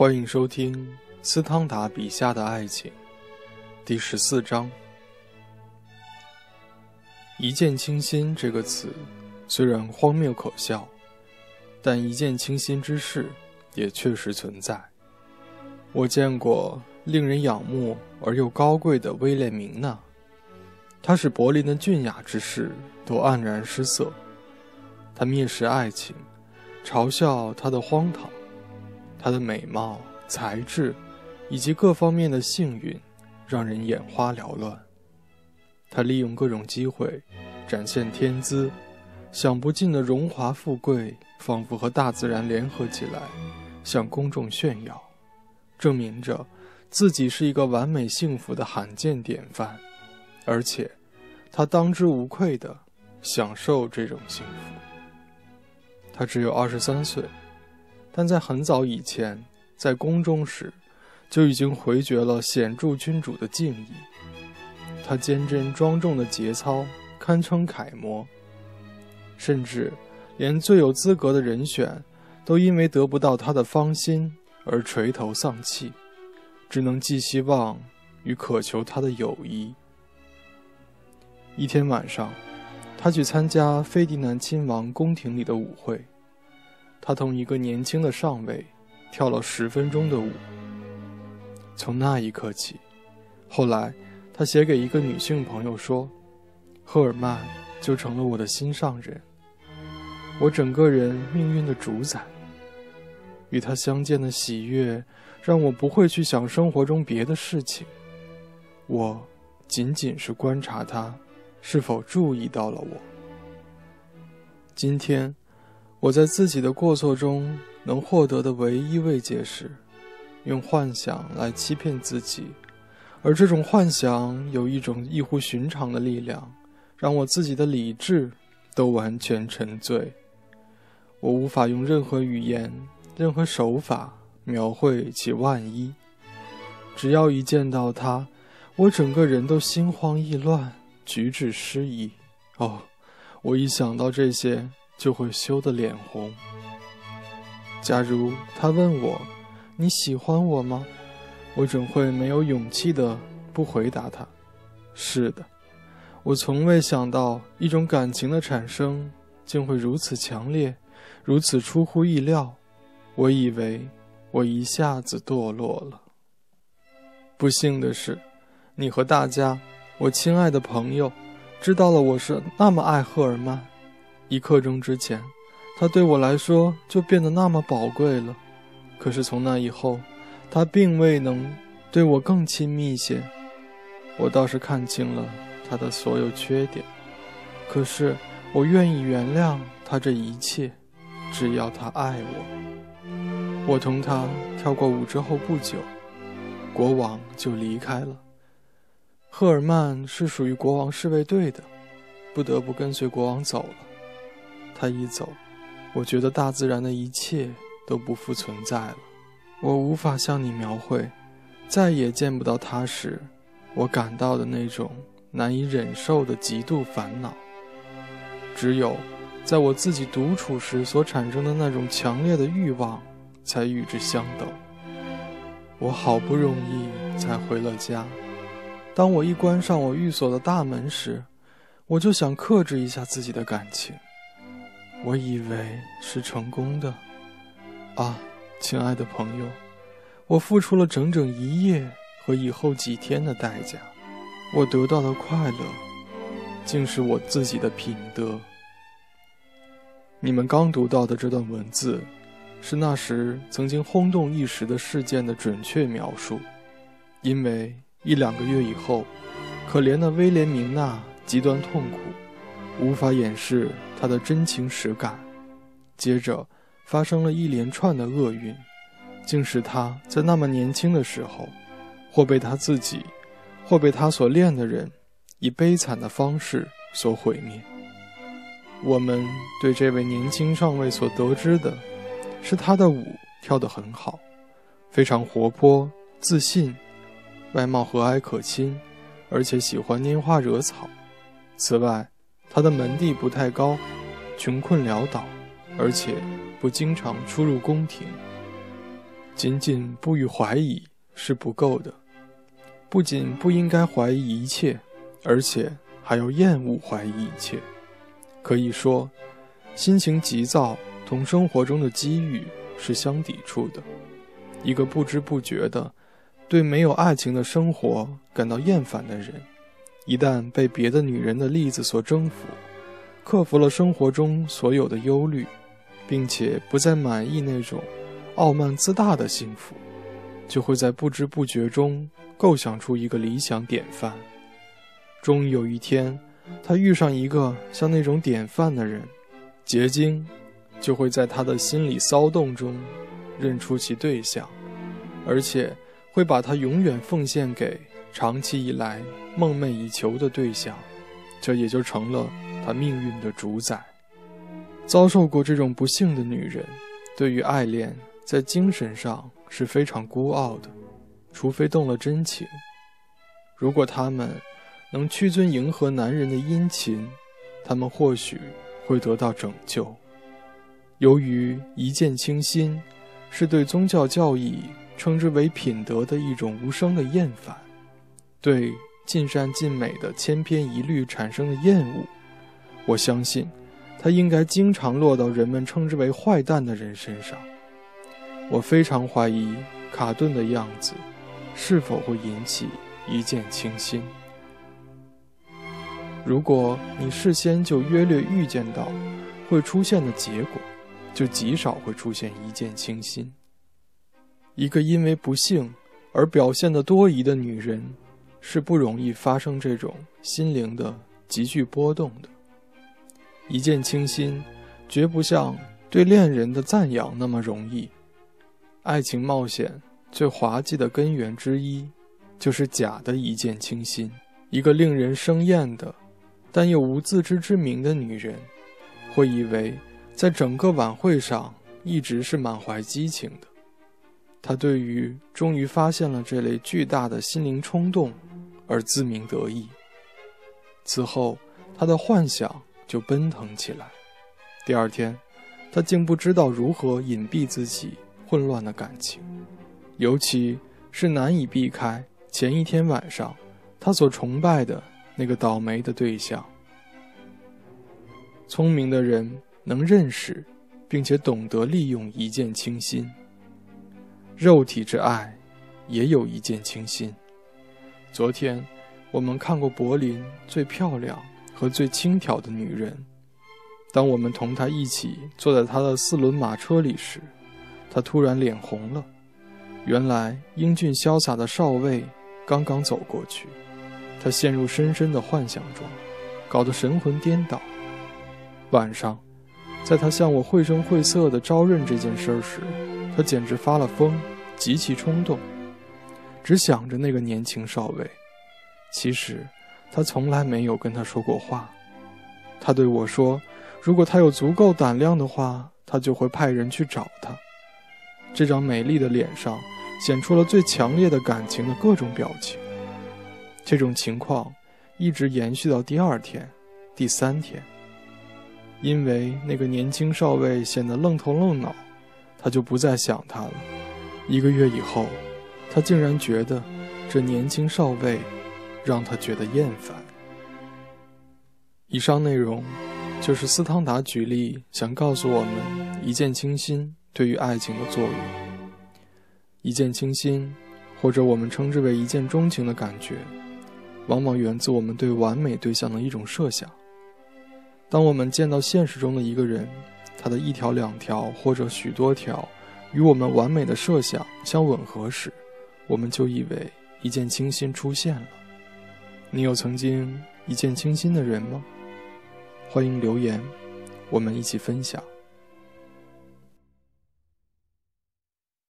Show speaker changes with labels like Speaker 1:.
Speaker 1: 欢迎收听斯汤达笔下的爱情，第十四章。一见倾心这个词，虽然荒谬可笑，但一见倾心之事也确实存在。我见过令人仰慕而又高贵的威廉明娜，她使柏林的俊雅之士都黯然失色。她蔑视爱情，嘲笑它的荒唐。她的美貌、才智，以及各方面的幸运，让人眼花缭乱。她利用各种机会，展现天资，享不尽的荣华富贵，仿佛和大自然联合起来，向公众炫耀，证明着自己是一个完美幸福的罕见典范。而且，她当之无愧地享受这种幸福。她只有二十三岁。但在很早以前，在宫中时，就已经回绝了显著君主的敬意。他坚贞庄重的节操堪称楷模，甚至连最有资格的人选，都因为得不到他的芳心而垂头丧气，只能寄希望与渴求他的友谊。一天晚上，他去参加菲迪南亲王宫廷里的舞会。他同一个年轻的上尉跳了十分钟的舞。从那一刻起，后来他写给一个女性朋友说：“赫尔曼就成了我的心上人，我整个人命运的主宰。与他相见的喜悦，让我不会去想生活中别的事情。我仅仅是观察他是否注意到了我。今天。”我在自己的过错中能获得的唯一慰藉是，用幻想来欺骗自己，而这种幻想有一种异乎寻常的力量，让我自己的理智都完全沉醉。我无法用任何语言、任何手法描绘其万一。只要一见到他，我整个人都心慌意乱，举止失仪。哦，我一想到这些。就会羞得脸红。假如他问我：“你喜欢我吗？”我准会没有勇气的不回答他：“是的。”我从未想到一种感情的产生竟会如此强烈，如此出乎意料。我以为我一下子堕落了。不幸的是，你和大家，我亲爱的朋友，知道了我是那么爱赫尔曼。一刻钟之前，他对我来说就变得那么宝贵了。可是从那以后，他并未能对我更亲密些。我倒是看清了他的所有缺点，可是我愿意原谅他这一切，只要他爱我。我同他跳过舞之后不久，国王就离开了。赫尔曼是属于国王侍卫队的，不得不跟随国王走了。他一走，我觉得大自然的一切都不复存在了。我无法向你描绘，再也见不到他时，我感到的那种难以忍受的极度烦恼。只有在我自己独处时所产生的那种强烈的欲望，才与之相等。我好不容易才回了家，当我一关上我寓所的大门时，我就想克制一下自己的感情。我以为是成功的，啊，亲爱的朋友，我付出了整整一夜和以后几天的代价，我得到的快乐，竟是我自己的品德。你们刚读到的这段文字，是那时曾经轰动一时的事件的准确描述，因为一两个月以后，可怜的威廉明娜极端痛苦。无法掩饰他的真情实感。接着，发生了一连串的厄运，竟使他在那么年轻的时候，或被他自己，或被他所恋的人，以悲惨的方式所毁灭。我们对这位年轻上尉所得知的，是他的舞跳得很好，非常活泼自信，外貌和蔼可亲，而且喜欢拈花惹草。此外，他的门第不太高，穷困潦倒，而且不经常出入宫廷。仅仅不予怀疑是不够的，不仅不应该怀疑一切，而且还要厌恶怀疑一切。可以说，心情急躁同生活中的机遇是相抵触的。一个不知不觉的对没有爱情的生活感到厌烦的人，一旦被别的女人的例子所征服，克服了生活中所有的忧虑，并且不再满意那种。傲慢自大的幸福，就会在不知不觉中构想出一个理想典范。终于有一天，他遇上一个像那种典范的人，结晶就会在他的心理骚动中认出其对象，而且会把他永远奉献给长期以来梦寐以求的对象，这也就成了他命运的主宰。遭受过这种不幸的女人，对于爱恋。在精神上是非常孤傲的，除非动了真情。如果他们能屈尊迎合男人的殷勤，他们或许会得到拯救。由于一见倾心是对宗教教义称之为品德的一种无声的厌烦，对尽善尽美的千篇一律产生的厌恶，我相信，它应该经常落到人们称之为坏蛋的人身上。我非常怀疑卡顿的样子是否会引起一见倾心。如果你事先就约略预见到会出现的结果，就极少会出现一见倾心。一个因为不幸而表现的多疑的女人，是不容易发生这种心灵的急剧波动的。一见倾心，绝不像对恋人的赞扬那么容易。爱情冒险最滑稽的根源之一，就是假的一见倾心。一个令人生厌的，但又无自知之明的女人，会以为在整个晚会上一直是满怀激情的。她对于终于发现了这类巨大的心灵冲动而自鸣得意。此后，他的幻想就奔腾起来。第二天，他竟不知道如何隐蔽自己。混乱的感情，尤其是难以避开前一天晚上他所崇拜的那个倒霉的对象。聪明的人能认识，并且懂得利用一见倾心。肉体之爱，也有一见倾心。昨天，我们看过柏林最漂亮和最轻佻的女人。当我们同她一起坐在她的四轮马车里时，她突然脸红了，原来英俊潇洒的少尉刚刚走过去，他陷入深深的幻想中，搞得神魂颠倒。晚上，在他向我绘声绘色地招认这件事时，他简直发了疯，极其冲动，只想着那个年轻少尉。其实，他从来没有跟他说过话。他对我说：“如果他有足够胆量的话，他就会派人去找他。”这张美丽的脸上显出了最强烈的感情的各种表情。这种情况一直延续到第二天、第三天。因为那个年轻少尉显得愣头愣脑，他就不再想他了。一个月以后，他竟然觉得这年轻少尉让他觉得厌烦。以上内容就是斯汤达举例想告诉我们一见倾心。对于爱情的作用，一见倾心，或者我们称之为一见钟情的感觉，往往源自我们对完美对象的一种设想。当我们见到现实中的一个人，他的一条、两条或者许多条与我们完美的设想相吻合时，我们就以为一见倾心出现了。你有曾经一见倾心的人吗？欢迎留言，我们一起分享。